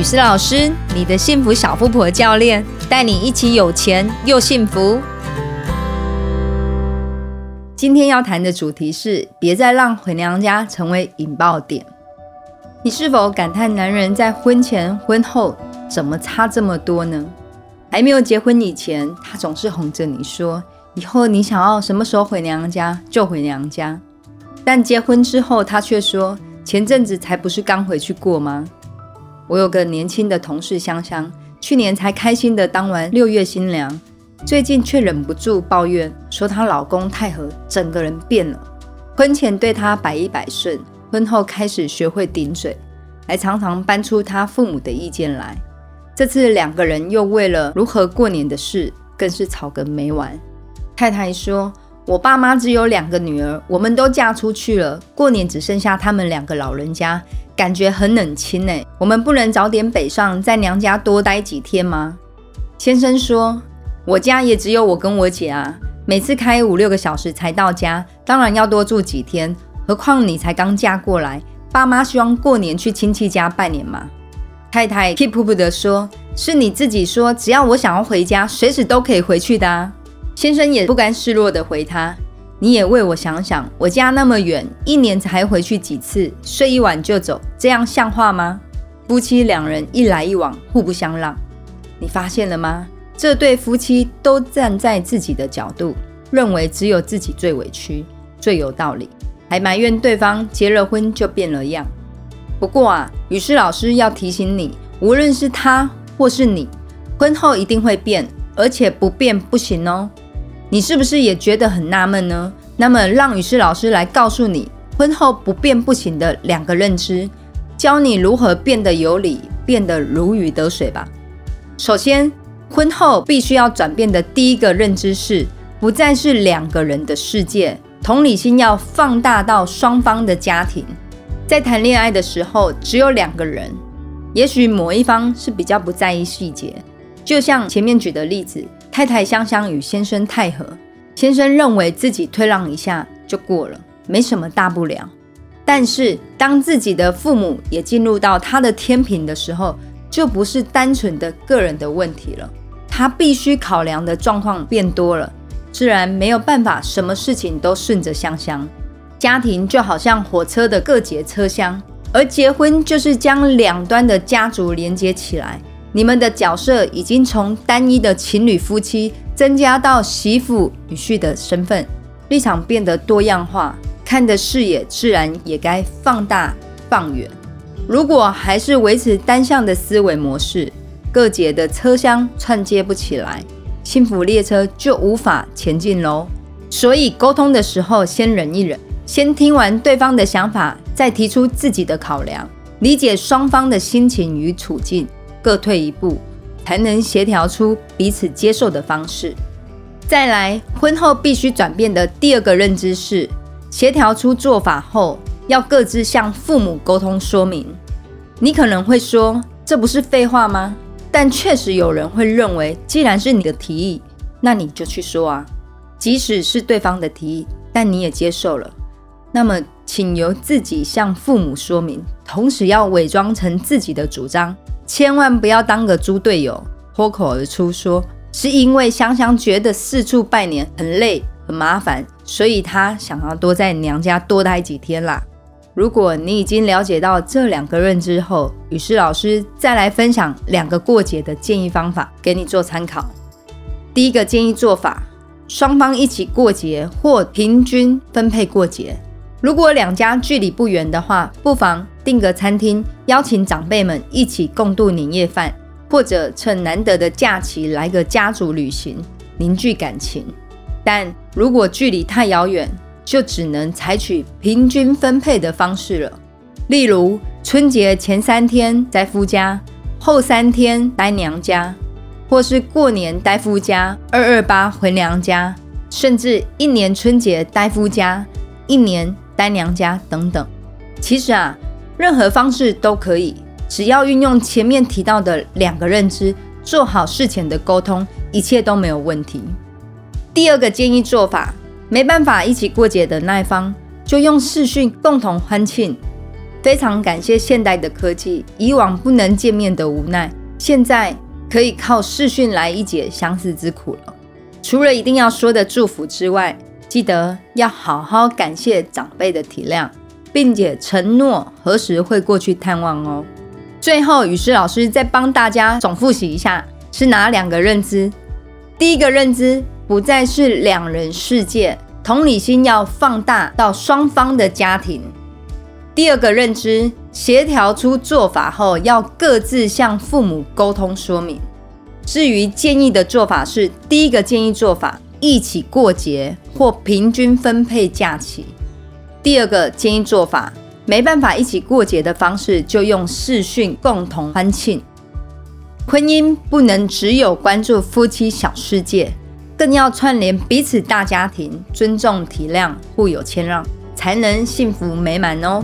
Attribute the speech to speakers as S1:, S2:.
S1: 雨思老师，你的幸福小富婆教练，带你一起有钱又幸福。今天要谈的主题是：别再让回娘家成为引爆点。你是否感叹男人在婚前婚后怎么差这么多呢？还没有结婚以前，他总是哄着你说，以后你想要什么时候回娘家就回娘家。但结婚之后，他却说，前阵子才不是刚回去过吗？我有个年轻的同事香香，去年才开心的当完六月新娘，最近却忍不住抱怨说她老公太和整个人变了。婚前对她百依百顺，婚后开始学会顶嘴，还常常搬出她父母的意见来。这次两个人又为了如何过年的事，更是吵个没完。太太说：“我爸妈只有两个女儿，我们都嫁出去了，过年只剩下他们两个老人家。”感觉很冷清呢，我们不能早点北上，在娘家多待几天吗？先生说：“我家也只有我跟我姐啊，每次开五六个小时才到家，当然要多住几天。何况你才刚嫁过来，爸妈希望过年去亲戚家拜年嘛。”太太 keep up 的说：“是你自己说，只要我想要回家，随时都可以回去的啊。”先生也不甘示弱的回他。你也为我想想，我家那么远，一年才回去几次，睡一晚就走，这样像话吗？夫妻两人一来一往，互不相让。你发现了吗？这对夫妻都站在自己的角度，认为只有自己最委屈、最有道理，还埋怨对方结了婚就变了样。不过啊，雨师老师要提醒你，无论是他或是你，婚后一定会变，而且不变不行哦。你是不是也觉得很纳闷呢？那么，让雨师老师来告诉你，婚后不变不行的两个认知，教你如何变得有理，变得如鱼得水吧。首先，婚后必须要转变的第一个认知是，不再是两个人的世界，同理心要放大到双方的家庭。在谈恋爱的时候，只有两个人，也许某一方是比较不在意细节，就像前面举的例子。太太香香与先生太和，先生认为自己退让一下就过了，没什么大不了。但是当自己的父母也进入到他的天平的时候，就不是单纯的个人的问题了，他必须考量的状况变多了，自然没有办法什么事情都顺着香香。家庭就好像火车的各节车厢，而结婚就是将两端的家族连接起来。你们的角色已经从单一的情侣夫妻增加到媳妇女婿的身份，立场变得多样化，看的视野自然也该放大放远。如果还是维持单向的思维模式，各节的车厢串接不起来，幸福列车就无法前进喽。所以沟通的时候，先忍一忍，先听完对方的想法，再提出自己的考量，理解双方的心情与处境。各退一步，才能协调出彼此接受的方式。再来，婚后必须转变的第二个认知是，协调出做法后，要各自向父母沟通说明。你可能会说，这不是废话吗？但确实有人会认为，既然是你的提议，那你就去说啊。即使是对方的提议，但你也接受了，那么请由自己向父母说明，同时要伪装成自己的主张。千万不要当个猪队友，脱口而出说是因为香香觉得四处拜年很累很麻烦，所以她想要多在娘家多待几天啦。如果你已经了解到这两个认知后，雨师老师再来分享两个过节的建议方法给你做参考。第一个建议做法，双方一起过节或平均分配过节。如果两家距离不远的话，不妨订个餐厅，邀请长辈们一起共度年夜饭，或者趁难得的假期来个家族旅行，凝聚感情。但如果距离太遥远，就只能采取平均分配的方式了。例如，春节前三天在夫家，后三天待娘家，或是过年待夫家，二二八回娘家，甚至一年春节待夫家，一年。待娘家等等，其实啊，任何方式都可以，只要运用前面提到的两个认知，做好事前的沟通，一切都没有问题。第二个建议做法，没办法一起过节的那一方，就用视讯共同欢庆，非常感谢现代的科技，以往不能见面的无奈，现在可以靠视讯来一解相思之苦了。除了一定要说的祝福之外，记得要好好感谢长辈的体谅，并且承诺何时会过去探望哦。最后，雨师老师再帮大家总复习一下，是哪两个认知？第一个认知不再是两人世界，同理心要放大到双方的家庭。第二个认知，协调出做法后，要各自向父母沟通说明。至于建议的做法是，第一个建议做法。一起过节或平均分配假期。第二个建议做法，没办法一起过节的方式，就用视讯共同欢庆。婚姻不能只有关注夫妻小世界，更要串联彼此大家庭，尊重体谅，互有谦让，才能幸福美满哦。